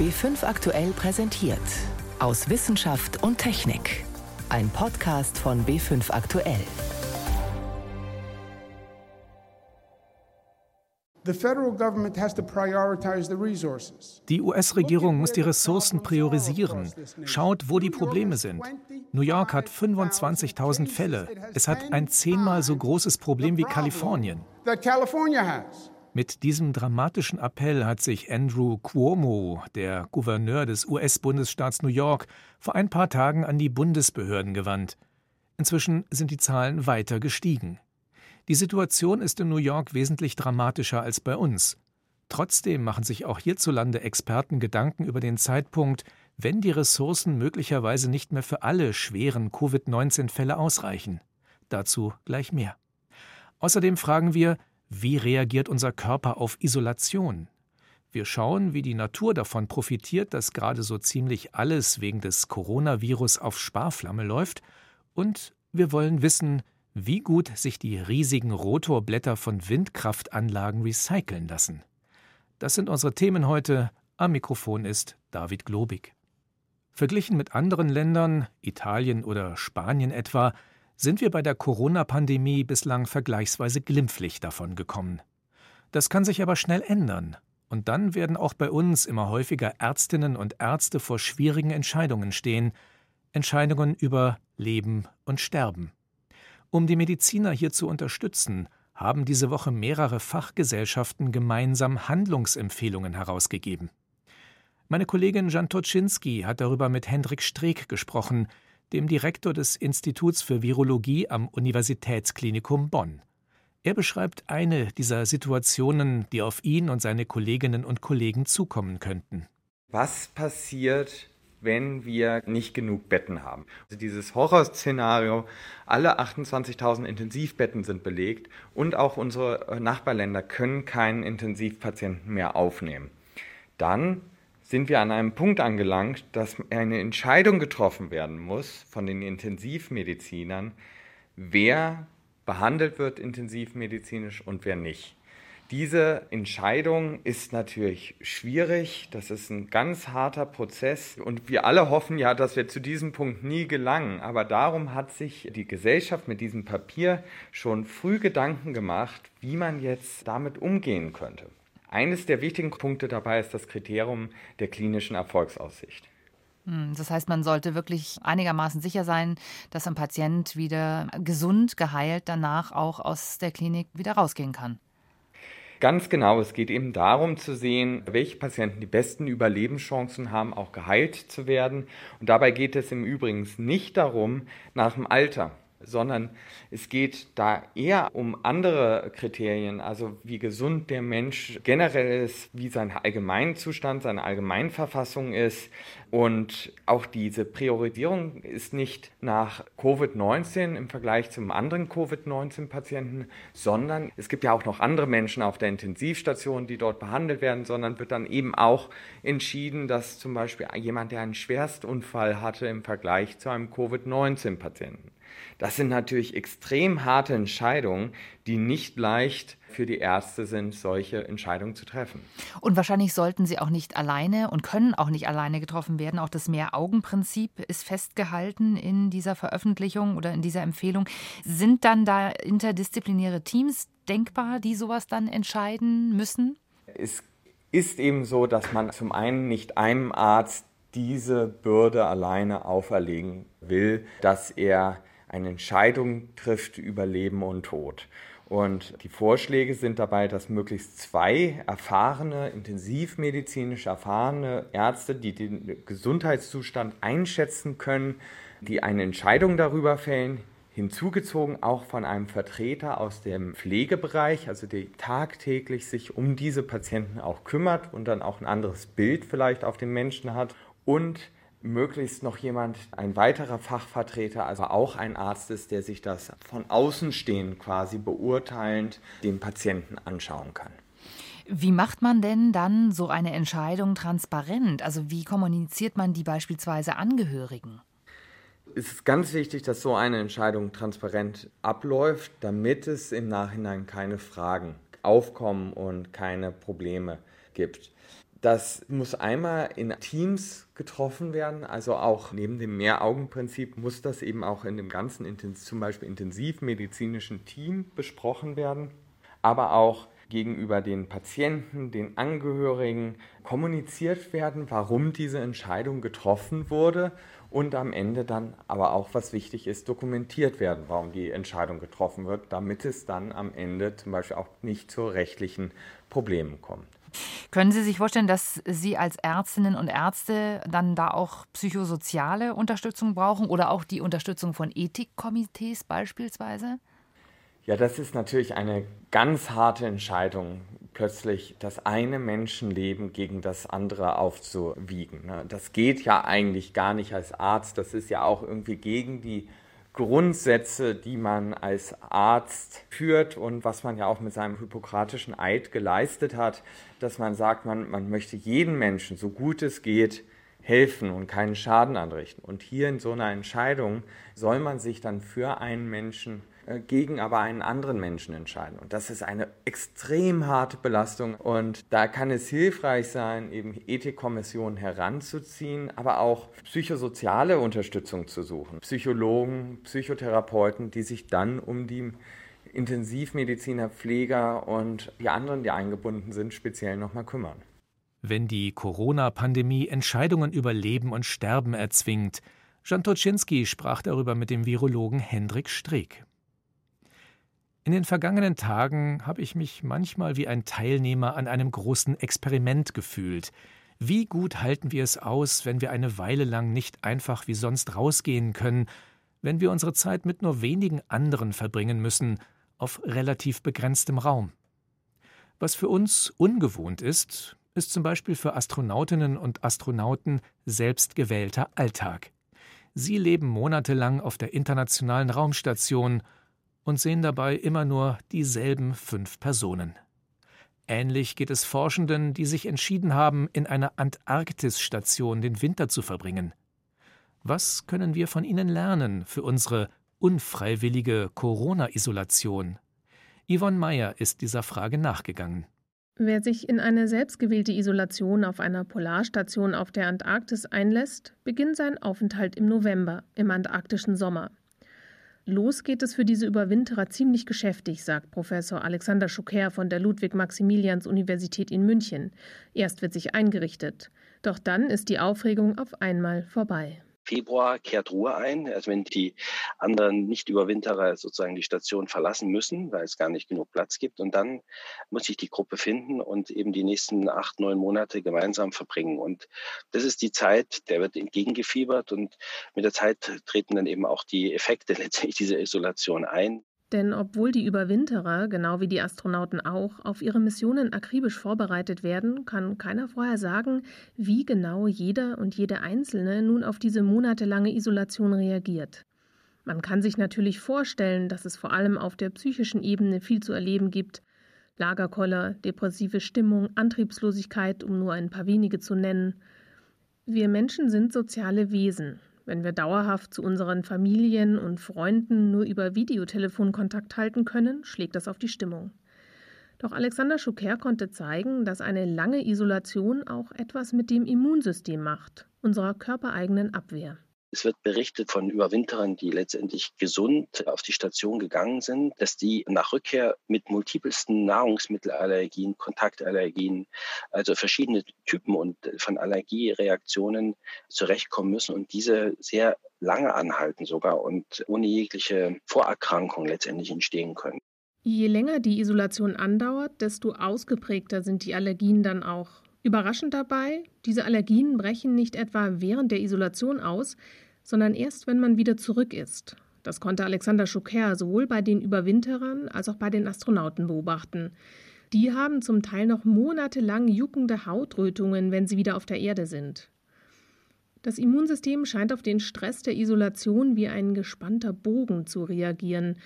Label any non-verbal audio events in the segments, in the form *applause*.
B5 aktuell präsentiert. Aus Wissenschaft und Technik. Ein Podcast von B5 aktuell. Die US-Regierung muss die Ressourcen priorisieren, schaut, wo die Probleme sind. New York hat 25.000 Fälle. Es hat ein zehnmal so großes Problem wie Kalifornien. Mit diesem dramatischen Appell hat sich Andrew Cuomo, der Gouverneur des US-Bundesstaats New York, vor ein paar Tagen an die Bundesbehörden gewandt. Inzwischen sind die Zahlen weiter gestiegen. Die Situation ist in New York wesentlich dramatischer als bei uns. Trotzdem machen sich auch hierzulande Experten Gedanken über den Zeitpunkt, wenn die Ressourcen möglicherweise nicht mehr für alle schweren Covid-19-Fälle ausreichen. Dazu gleich mehr. Außerdem fragen wir, wie reagiert unser Körper auf Isolation? Wir schauen, wie die Natur davon profitiert, dass gerade so ziemlich alles wegen des Coronavirus auf Sparflamme läuft, und wir wollen wissen, wie gut sich die riesigen Rotorblätter von Windkraftanlagen recyceln lassen. Das sind unsere Themen heute. Am Mikrofon ist David Globig. Verglichen mit anderen Ländern, Italien oder Spanien etwa, sind wir bei der Corona-Pandemie bislang vergleichsweise glimpflich davon gekommen. Das kann sich aber schnell ändern, und dann werden auch bei uns immer häufiger Ärztinnen und Ärzte vor schwierigen Entscheidungen stehen, Entscheidungen über Leben und Sterben. Um die Mediziner hier zu unterstützen, haben diese Woche mehrere Fachgesellschaften gemeinsam Handlungsempfehlungen herausgegeben. Meine Kollegin Jan Toczynski hat darüber mit Hendrik Streeck gesprochen, dem Direktor des Instituts für Virologie am Universitätsklinikum Bonn. Er beschreibt eine dieser Situationen, die auf ihn und seine Kolleginnen und Kollegen zukommen könnten. Was passiert, wenn wir nicht genug Betten haben. Also dieses Horrorszenario, alle 28.000 Intensivbetten sind belegt und auch unsere Nachbarländer können keinen Intensivpatienten mehr aufnehmen. Dann sind wir an einem Punkt angelangt, dass eine Entscheidung getroffen werden muss von den Intensivmedizinern, wer behandelt wird intensivmedizinisch und wer nicht. Diese Entscheidung ist natürlich schwierig. Das ist ein ganz harter Prozess. Und wir alle hoffen ja, dass wir zu diesem Punkt nie gelangen. Aber darum hat sich die Gesellschaft mit diesem Papier schon früh Gedanken gemacht, wie man jetzt damit umgehen könnte. Eines der wichtigen Punkte dabei ist das Kriterium der klinischen Erfolgsaussicht. Hm, das heißt, man sollte wirklich einigermaßen sicher sein, dass ein Patient wieder gesund, geheilt danach auch aus der Klinik wieder rausgehen kann. Ganz genau, es geht eben darum zu sehen, welche Patienten die besten Überlebenschancen haben, auch geheilt zu werden. Und dabei geht es im Übrigen nicht darum, nach dem Alter sondern es geht da eher um andere Kriterien, also wie gesund der Mensch generell ist, wie sein Allgemeinzustand, seine Allgemeinverfassung ist. Und auch diese Priorisierung ist nicht nach Covid-19 im Vergleich zum anderen Covid-19-Patienten, sondern es gibt ja auch noch andere Menschen auf der Intensivstation, die dort behandelt werden, sondern wird dann eben auch entschieden, dass zum Beispiel jemand, der einen Schwerstunfall hatte im Vergleich zu einem Covid-19-Patienten das sind natürlich extrem harte Entscheidungen, die nicht leicht für die Ärzte sind, solche Entscheidungen zu treffen. Und wahrscheinlich sollten sie auch nicht alleine und können auch nicht alleine getroffen werden. Auch das Mehr-Augen-Prinzip ist festgehalten in dieser Veröffentlichung oder in dieser Empfehlung. Sind dann da interdisziplinäre Teams denkbar, die sowas dann entscheiden müssen? Es ist eben so, dass man zum einen nicht einem Arzt diese Bürde alleine auferlegen will, dass er eine Entscheidung trifft über Leben und Tod. Und die Vorschläge sind dabei, dass möglichst zwei erfahrene, intensivmedizinisch erfahrene Ärzte, die den Gesundheitszustand einschätzen können, die eine Entscheidung darüber fällen, hinzugezogen auch von einem Vertreter aus dem Pflegebereich, also der tagtäglich sich um diese Patienten auch kümmert und dann auch ein anderes Bild vielleicht auf den Menschen hat und möglichst noch jemand, ein weiterer Fachvertreter, also auch ein Arzt ist, der sich das von außen stehend quasi beurteilend dem Patienten anschauen kann. Wie macht man denn dann so eine Entscheidung transparent? Also wie kommuniziert man die beispielsweise Angehörigen? Es ist ganz wichtig, dass so eine Entscheidung transparent abläuft, damit es im Nachhinein keine Fragen aufkommen und keine Probleme gibt. Das muss einmal in Teams getroffen werden, also auch neben dem Mehraugenprinzip muss das eben auch in dem ganzen zum Beispiel intensivmedizinischen Team besprochen werden, aber auch gegenüber den Patienten, den Angehörigen kommuniziert werden, warum diese Entscheidung getroffen wurde und am Ende dann aber auch, was wichtig ist, dokumentiert werden, warum die Entscheidung getroffen wird, damit es dann am Ende zum Beispiel auch nicht zu rechtlichen Problemen kommt. Können Sie sich vorstellen, dass Sie als Ärztinnen und Ärzte dann da auch psychosoziale Unterstützung brauchen oder auch die Unterstützung von Ethikkomitees beispielsweise? Ja, das ist natürlich eine ganz harte Entscheidung, plötzlich das eine Menschenleben gegen das andere aufzuwiegen. Ne? Das geht ja eigentlich gar nicht als Arzt. Das ist ja auch irgendwie gegen die Grundsätze, die man als Arzt führt und was man ja auch mit seinem hippokratischen Eid geleistet hat, dass man sagt, man, man möchte jedem Menschen, so gut es geht, helfen und keinen Schaden anrichten. Und hier in so einer Entscheidung soll man sich dann für einen Menschen gegen aber einen anderen Menschen entscheiden. Und das ist eine extrem harte Belastung. Und da kann es hilfreich sein, eben Ethikkommissionen heranzuziehen, aber auch psychosoziale Unterstützung zu suchen. Psychologen, Psychotherapeuten, die sich dann um die Intensivmediziner, Pfleger und die anderen, die eingebunden sind, speziell nochmal kümmern. Wenn die Corona-Pandemie Entscheidungen über Leben und Sterben erzwingt, Jan Toczynski sprach darüber mit dem Virologen Hendrik Streeck. In den vergangenen Tagen habe ich mich manchmal wie ein Teilnehmer an einem großen Experiment gefühlt. Wie gut halten wir es aus, wenn wir eine Weile lang nicht einfach wie sonst rausgehen können, wenn wir unsere Zeit mit nur wenigen anderen verbringen müssen, auf relativ begrenztem Raum? Was für uns ungewohnt ist, ist zum Beispiel für Astronautinnen und Astronauten selbstgewählter Alltag. Sie leben monatelang auf der internationalen Raumstation und sehen dabei immer nur dieselben fünf Personen. Ähnlich geht es Forschenden, die sich entschieden haben, in einer Antarktisstation den Winter zu verbringen. Was können wir von ihnen lernen für unsere unfreiwillige Corona-Isolation? Yvonne Meyer ist dieser Frage nachgegangen. Wer sich in eine selbstgewählte Isolation auf einer Polarstation auf der Antarktis einlässt, beginnt seinen Aufenthalt im November, im antarktischen Sommer. Los geht es für diese Überwinterer ziemlich geschäftig, sagt Professor Alexander Schucker von der Ludwig-Maximilians-Universität in München. Erst wird sich eingerichtet. Doch dann ist die Aufregung auf einmal vorbei. Februar kehrt Ruhe ein, also wenn die anderen Nicht-Überwinterer sozusagen die Station verlassen müssen, weil es gar nicht genug Platz gibt. Und dann muss sich die Gruppe finden und eben die nächsten acht, neun Monate gemeinsam verbringen. Und das ist die Zeit, der wird entgegengefiebert und mit der Zeit treten dann eben auch die Effekte *laughs* letztendlich dieser Isolation ein. Denn obwohl die Überwinterer, genau wie die Astronauten auch, auf ihre Missionen akribisch vorbereitet werden, kann keiner vorher sagen, wie genau jeder und jede Einzelne nun auf diese monatelange Isolation reagiert. Man kann sich natürlich vorstellen, dass es vor allem auf der psychischen Ebene viel zu erleben gibt. Lagerkoller, depressive Stimmung, Antriebslosigkeit, um nur ein paar wenige zu nennen. Wir Menschen sind soziale Wesen wenn wir dauerhaft zu unseren Familien und Freunden nur über Videotelefon Kontakt halten können, schlägt das auf die Stimmung. Doch Alexander Schucker konnte zeigen, dass eine lange Isolation auch etwas mit dem Immunsystem macht, unserer körpereigenen Abwehr. Es wird berichtet von Überwinterern, die letztendlich gesund auf die Station gegangen sind, dass die nach Rückkehr mit multipelsten Nahrungsmittelallergien, Kontaktallergien, also verschiedene Typen und von Allergiereaktionen zurechtkommen müssen und diese sehr lange anhalten sogar und ohne jegliche Vorerkrankung letztendlich entstehen können. Je länger die Isolation andauert, desto ausgeprägter sind die Allergien dann auch. Überraschend dabei, diese Allergien brechen nicht etwa während der Isolation aus, sondern erst, wenn man wieder zurück ist. Das konnte Alexander Schucker sowohl bei den Überwinterern als auch bei den Astronauten beobachten. Die haben zum Teil noch monatelang juckende Hautrötungen, wenn sie wieder auf der Erde sind. Das Immunsystem scheint auf den Stress der Isolation wie ein gespannter Bogen zu reagieren.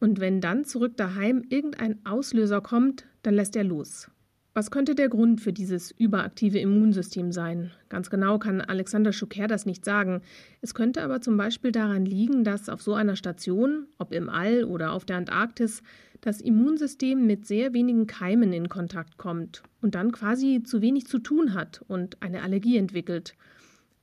Und wenn dann zurück daheim irgendein Auslöser kommt, dann lässt er los. Was könnte der Grund für dieses überaktive Immunsystem sein? Ganz genau kann Alexander Schuker das nicht sagen. Es könnte aber zum Beispiel daran liegen, dass auf so einer Station, ob im All oder auf der Antarktis, das Immunsystem mit sehr wenigen Keimen in Kontakt kommt und dann quasi zu wenig zu tun hat und eine Allergie entwickelt.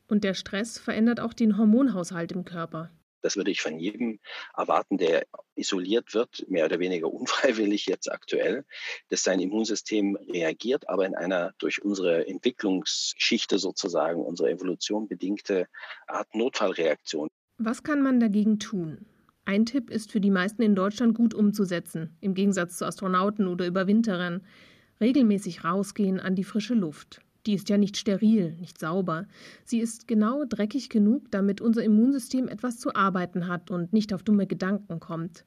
Und der Stress verändert auch den Hormonhaushalt im Körper. Das würde ich von jedem erwarten, der isoliert wird, mehr oder weniger unfreiwillig jetzt aktuell, dass sein Immunsystem reagiert, aber in einer durch unsere Entwicklungsgeschichte sozusagen, unsere Evolution bedingte Art Notfallreaktion. Was kann man dagegen tun? Ein Tipp ist für die meisten in Deutschland gut umzusetzen, im Gegensatz zu Astronauten oder Überwinterern. Regelmäßig rausgehen an die frische Luft. Die ist ja nicht steril, nicht sauber. Sie ist genau dreckig genug, damit unser Immunsystem etwas zu arbeiten hat und nicht auf dumme Gedanken kommt.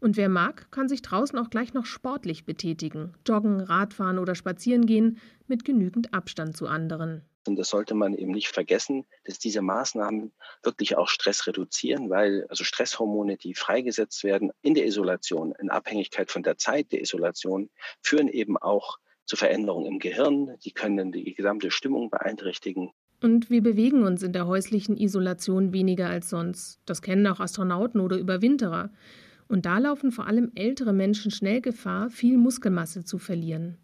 Und wer mag, kann sich draußen auch gleich noch sportlich betätigen, joggen, Radfahren oder spazieren gehen, mit genügend Abstand zu anderen. Und das sollte man eben nicht vergessen, dass diese Maßnahmen wirklich auch Stress reduzieren, weil also Stresshormone, die freigesetzt werden in der Isolation, in Abhängigkeit von der Zeit der Isolation, führen eben auch zu Veränderungen im Gehirn. Die können die gesamte Stimmung beeinträchtigen. Und wir bewegen uns in der häuslichen Isolation weniger als sonst. Das kennen auch Astronauten oder Überwinterer. Und da laufen vor allem ältere Menschen schnell Gefahr, viel Muskelmasse zu verlieren.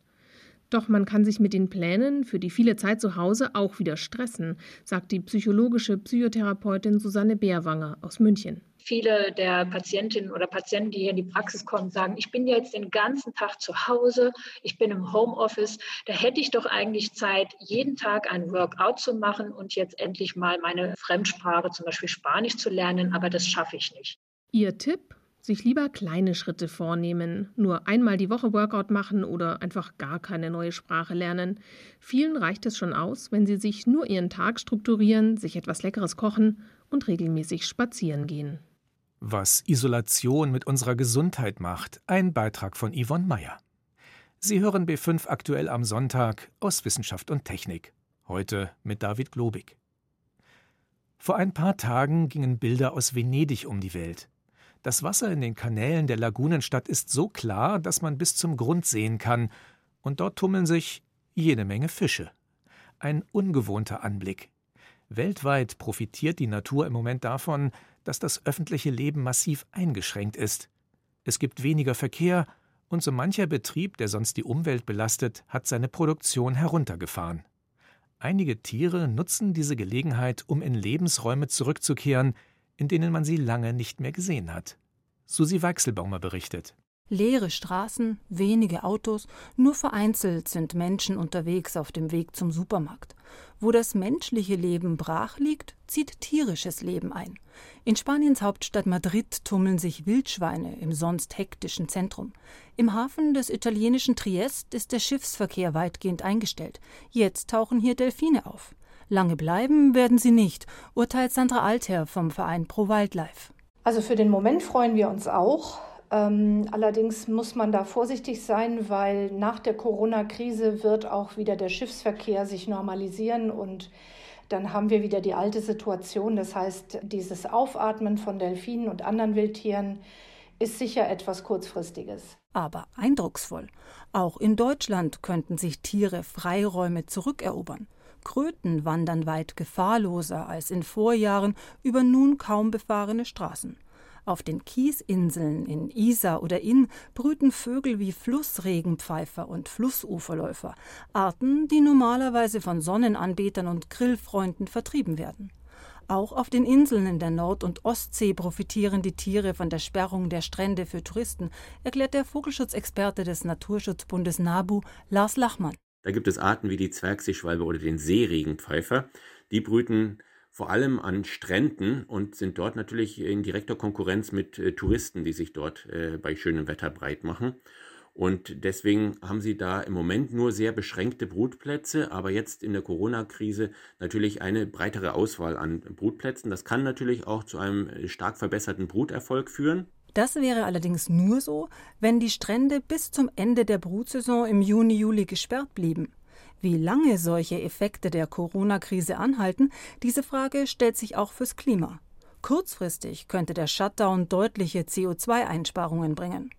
Doch man kann sich mit den Plänen für die viele Zeit zu Hause auch wieder stressen, sagt die psychologische Psychotherapeutin Susanne Bärwanger aus München. Viele der Patientinnen oder Patienten, die hier in die Praxis kommen, sagen, ich bin jetzt den ganzen Tag zu Hause, ich bin im Homeoffice, da hätte ich doch eigentlich Zeit, jeden Tag ein Workout zu machen und jetzt endlich mal meine Fremdsprache, zum Beispiel Spanisch zu lernen, aber das schaffe ich nicht. Ihr Tipp? Sich lieber kleine Schritte vornehmen, nur einmal die Woche Workout machen oder einfach gar keine neue Sprache lernen. Vielen reicht es schon aus, wenn sie sich nur ihren Tag strukturieren, sich etwas Leckeres kochen und regelmäßig spazieren gehen. Was Isolation mit unserer Gesundheit macht, ein Beitrag von Yvonne Meyer. Sie hören B5 aktuell am Sonntag aus Wissenschaft und Technik. Heute mit David Globig. Vor ein paar Tagen gingen Bilder aus Venedig um die Welt. Das Wasser in den Kanälen der Lagunenstadt ist so klar, dass man bis zum Grund sehen kann, und dort tummeln sich jede Menge Fische. Ein ungewohnter Anblick. Weltweit profitiert die Natur im Moment davon, dass das öffentliche Leben massiv eingeschränkt ist. Es gibt weniger Verkehr und so mancher Betrieb, der sonst die Umwelt belastet, hat seine Produktion heruntergefahren. Einige Tiere nutzen diese Gelegenheit, um in Lebensräume zurückzukehren, in denen man sie lange nicht mehr gesehen hat. Susi Weichselbaumer berichtet. Leere Straßen, wenige Autos, nur vereinzelt sind Menschen unterwegs auf dem Weg zum Supermarkt. Wo das menschliche Leben brach liegt, zieht tierisches Leben ein. In Spaniens Hauptstadt Madrid tummeln sich Wildschweine im sonst hektischen Zentrum. Im Hafen des italienischen Triest ist der Schiffsverkehr weitgehend eingestellt. Jetzt tauchen hier Delfine auf. Lange bleiben werden sie nicht, urteilt Sandra Altherr vom Verein Pro Wildlife. Also für den Moment freuen wir uns auch. Ähm, allerdings muss man da vorsichtig sein, weil nach der Corona-Krise wird auch wieder der Schiffsverkehr sich normalisieren und dann haben wir wieder die alte Situation. Das heißt, dieses Aufatmen von Delfinen und anderen Wildtieren ist sicher etwas kurzfristiges. Aber eindrucksvoll. Auch in Deutschland könnten sich Tiere Freiräume zurückerobern. Kröten wandern weit gefahrloser als in Vorjahren über nun kaum befahrene Straßen. Auf den Kiesinseln in Isar oder Inn brüten Vögel wie Flussregenpfeifer und Flussuferläufer, Arten, die normalerweise von Sonnenanbetern und Grillfreunden vertrieben werden. Auch auf den Inseln in der Nord- und Ostsee profitieren die Tiere von der Sperrung der Strände für Touristen, erklärt der Vogelschutzexperte des Naturschutzbundes NABU, Lars Lachmann. Da gibt es Arten wie die Zwergseeschwalbe oder den Seeregenpfeifer. Die brüten vor allem an Stränden und sind dort natürlich in direkter Konkurrenz mit äh, Touristen, die sich dort äh, bei schönem Wetter breit machen. Und deswegen haben sie da im Moment nur sehr beschränkte Brutplätze, aber jetzt in der Corona-Krise natürlich eine breitere Auswahl an Brutplätzen. Das kann natürlich auch zu einem äh, stark verbesserten Bruterfolg führen. Das wäre allerdings nur so, wenn die Strände bis zum Ende der Brutsaison im Juni, Juli gesperrt blieben. Wie lange solche Effekte der Corona-Krise anhalten, diese Frage stellt sich auch fürs Klima. Kurzfristig könnte der Shutdown deutliche CO2-Einsparungen bringen.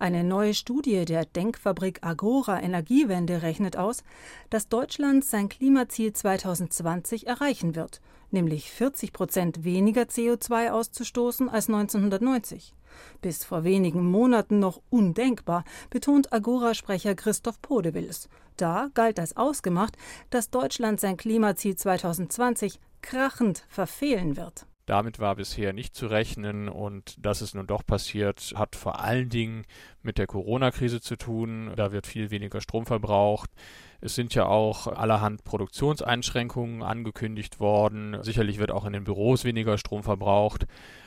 Eine neue Studie der Denkfabrik Agora Energiewende rechnet aus, dass Deutschland sein Klimaziel 2020 erreichen wird, nämlich 40 Prozent weniger CO2 auszustoßen als 1990. Bis vor wenigen Monaten noch undenkbar, betont Agora-Sprecher Christoph Podewils. Da galt als ausgemacht, dass Deutschland sein Klimaziel 2020 krachend verfehlen wird. Damit war bisher nicht zu rechnen und dass es nun doch passiert, hat vor allen Dingen mit der Corona-Krise zu tun. Da wird viel weniger Strom verbraucht. Es sind ja auch allerhand Produktionseinschränkungen angekündigt worden. Sicherlich wird auch in den Büros weniger Strom verbraucht.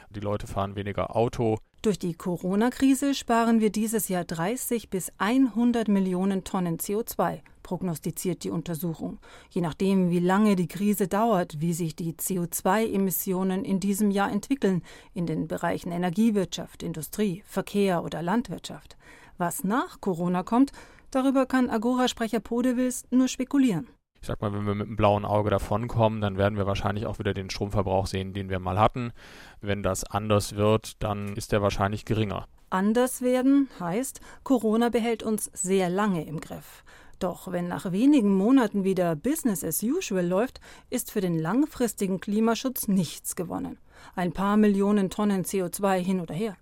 Die Leute fahren weniger Auto. Durch die Corona-Krise sparen wir dieses Jahr 30 bis 100 Millionen Tonnen CO2, prognostiziert die Untersuchung. Je nachdem, wie lange die Krise dauert, wie sich die CO2-Emissionen in diesem Jahr entwickeln, in den Bereichen Energiewirtschaft, Industrie, Verkehr oder Landwirtschaft. Was nach Corona kommt, darüber kann Agora-Sprecher Podewils nur spekulieren. Ich sag mal, wenn wir mit einem blauen Auge davonkommen, dann werden wir wahrscheinlich auch wieder den Stromverbrauch sehen, den wir mal hatten. Wenn das anders wird, dann ist der wahrscheinlich geringer. Anders werden heißt, Corona behält uns sehr lange im Griff. Doch wenn nach wenigen Monaten wieder Business as usual läuft, ist für den langfristigen Klimaschutz nichts gewonnen. Ein paar Millionen Tonnen CO2 hin oder her.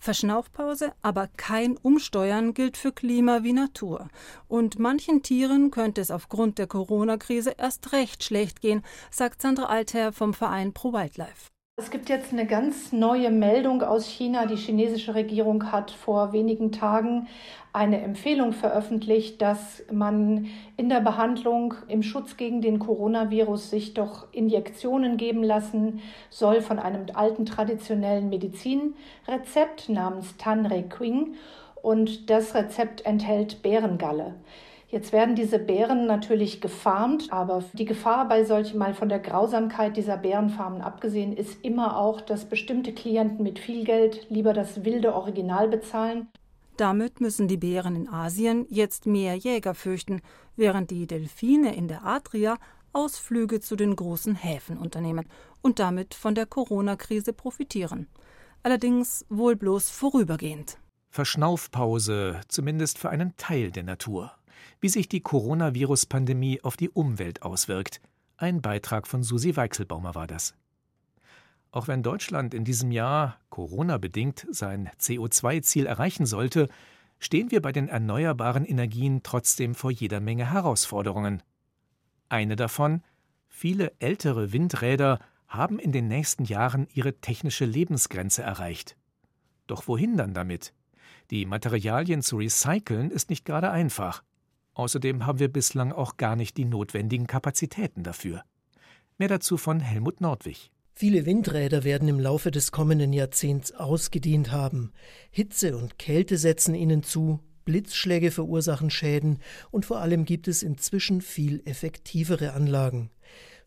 Verschnaufpause, aber kein Umsteuern gilt für Klima wie Natur. Und manchen Tieren könnte es aufgrund der Corona-Krise erst recht schlecht gehen, sagt Sandra Altherr vom Verein Pro Wildlife. Es gibt jetzt eine ganz neue Meldung aus China. Die chinesische Regierung hat vor wenigen Tagen eine Empfehlung veröffentlicht, dass man in der Behandlung im Schutz gegen den Coronavirus sich doch Injektionen geben lassen soll von einem alten traditionellen Medizinrezept namens Tanre Quing. Und das Rezept enthält Bärengalle. Jetzt werden diese Bären natürlich gefarmt, aber die Gefahr bei solchen, mal von der Grausamkeit dieser Bärenfarmen abgesehen, ist immer auch, dass bestimmte Klienten mit viel Geld lieber das wilde Original bezahlen. Damit müssen die Bären in Asien jetzt mehr Jäger fürchten, während die Delfine in der Adria Ausflüge zu den großen Häfen unternehmen und damit von der Corona-Krise profitieren. Allerdings wohl bloß vorübergehend. Verschnaufpause, zumindest für einen Teil der Natur wie sich die Coronavirus-Pandemie auf die Umwelt auswirkt. Ein Beitrag von Susi Weichselbaumer war das. Auch wenn Deutschland in diesem Jahr, Corona-bedingt, sein CO2-Ziel erreichen sollte, stehen wir bei den erneuerbaren Energien trotzdem vor jeder Menge Herausforderungen. Eine davon, viele ältere Windräder haben in den nächsten Jahren ihre technische Lebensgrenze erreicht. Doch wohin dann damit? Die Materialien zu recyceln ist nicht gerade einfach. Außerdem haben wir bislang auch gar nicht die notwendigen Kapazitäten dafür. Mehr dazu von Helmut Nordwig. Viele Windräder werden im Laufe des kommenden Jahrzehnts ausgedient haben. Hitze und Kälte setzen ihnen zu, Blitzschläge verursachen Schäden und vor allem gibt es inzwischen viel effektivere Anlagen.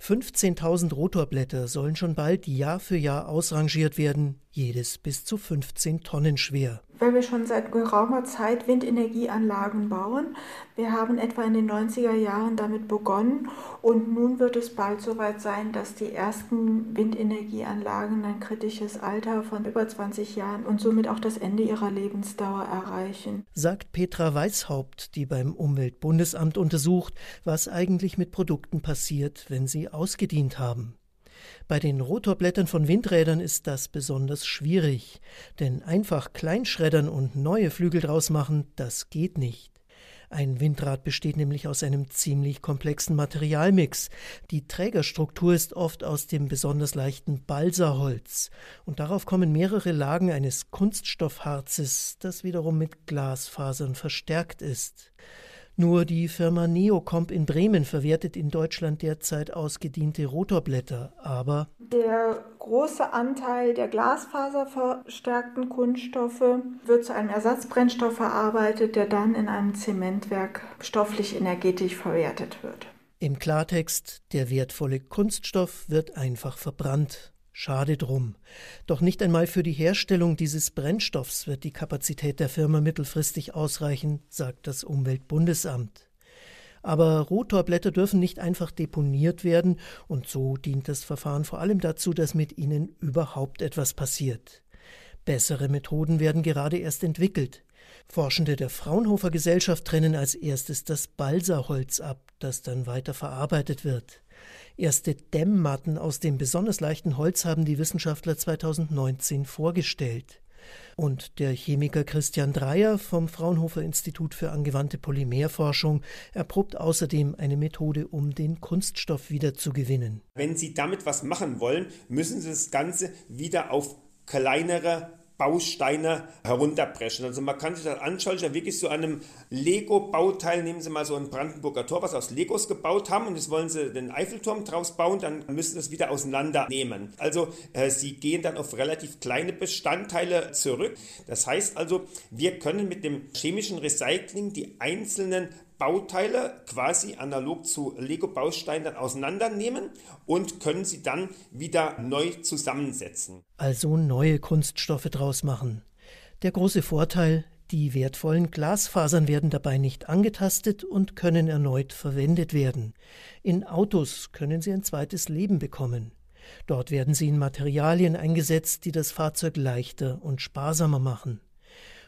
15.000 Rotorblätter sollen schon bald Jahr für Jahr ausrangiert werden, jedes bis zu 15 Tonnen schwer weil wir schon seit geraumer Zeit Windenergieanlagen bauen. Wir haben etwa in den 90er Jahren damit begonnen und nun wird es bald soweit sein, dass die ersten Windenergieanlagen ein kritisches Alter von über 20 Jahren und somit auch das Ende ihrer Lebensdauer erreichen. Sagt Petra Weishaupt, die beim Umweltbundesamt untersucht, was eigentlich mit Produkten passiert, wenn sie ausgedient haben. Bei den Rotorblättern von Windrädern ist das besonders schwierig, denn einfach kleinschreddern und neue Flügel draus machen, das geht nicht. Ein Windrad besteht nämlich aus einem ziemlich komplexen Materialmix. Die Trägerstruktur ist oft aus dem besonders leichten Balsaholz und darauf kommen mehrere Lagen eines Kunststoffharzes, das wiederum mit Glasfasern verstärkt ist. Nur die Firma Neocomp in Bremen verwertet in Deutschland derzeit ausgediente Rotorblätter, aber der große Anteil der glasfaserverstärkten Kunststoffe wird zu einem Ersatzbrennstoff verarbeitet, der dann in einem Zementwerk stofflich energetisch verwertet wird. Im Klartext, der wertvolle Kunststoff wird einfach verbrannt. Schade drum. Doch nicht einmal für die Herstellung dieses Brennstoffs wird die Kapazität der Firma mittelfristig ausreichen, sagt das Umweltbundesamt. Aber Rotorblätter dürfen nicht einfach deponiert werden, und so dient das Verfahren vor allem dazu, dass mit ihnen überhaupt etwas passiert. Bessere Methoden werden gerade erst entwickelt. Forschende der Fraunhofer Gesellschaft trennen als erstes das Balsaholz ab, das dann weiter verarbeitet wird. Erste Dämmmatten aus dem besonders leichten Holz haben die Wissenschaftler 2019 vorgestellt. Und der Chemiker Christian Dreyer vom Fraunhofer Institut für angewandte Polymerforschung erprobt außerdem eine Methode, um den Kunststoff wieder zu gewinnen. Wenn Sie damit was machen wollen, müssen Sie das Ganze wieder auf kleinere Bausteine herunterbrechen. Also man kann sich das anschauen, ja wirklich so einem Lego-Bauteil, nehmen Sie mal so ein Brandenburger Tor, was aus Legos gebaut haben und jetzt wollen Sie den Eiffelturm draus bauen, dann müssen Sie das wieder auseinandernehmen. Also äh, Sie gehen dann auf relativ kleine Bestandteile zurück. Das heißt also, wir können mit dem chemischen Recycling die einzelnen Bauteile quasi analog zu Lego-Bausteinen auseinandernehmen und können sie dann wieder neu zusammensetzen. Also neue Kunststoffe draus machen. Der große Vorteil, die wertvollen Glasfasern werden dabei nicht angetastet und können erneut verwendet werden. In Autos können sie ein zweites Leben bekommen. Dort werden sie in Materialien eingesetzt, die das Fahrzeug leichter und sparsamer machen.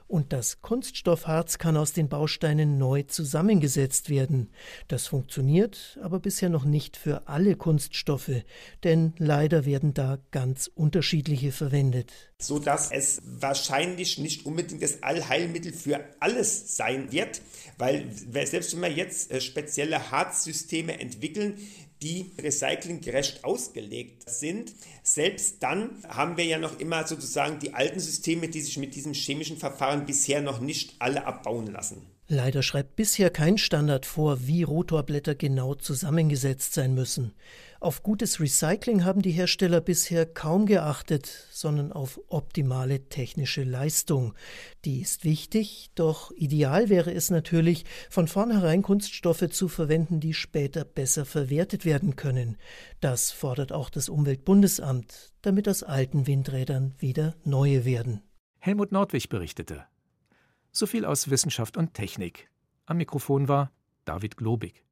Und das Kunststoffharz kann aus den Bausteinen neu zusammengesetzt werden. Das funktioniert aber bisher noch nicht für alle Kunststoffe, denn leider werden da ganz unterschiedliche verwendet. So dass es wahrscheinlich nicht unbedingt das Allheilmittel für alles sein wird, weil selbst wenn wir jetzt äh, spezielle Harzsysteme entwickeln, die recyclinggerecht ausgelegt sind. Selbst dann haben wir ja noch immer sozusagen die alten Systeme, die sich mit diesem chemischen Verfahren bisher noch nicht alle abbauen lassen. Leider schreibt bisher kein Standard vor, wie Rotorblätter genau zusammengesetzt sein müssen. Auf gutes Recycling haben die Hersteller bisher kaum geachtet, sondern auf optimale technische Leistung. Die ist wichtig, doch ideal wäre es natürlich, von vornherein Kunststoffe zu verwenden, die später besser verwertet werden können. Das fordert auch das Umweltbundesamt, damit aus alten Windrädern wieder neue werden. Helmut Nordwig berichtete. So viel aus Wissenschaft und Technik. Am Mikrofon war David Globig.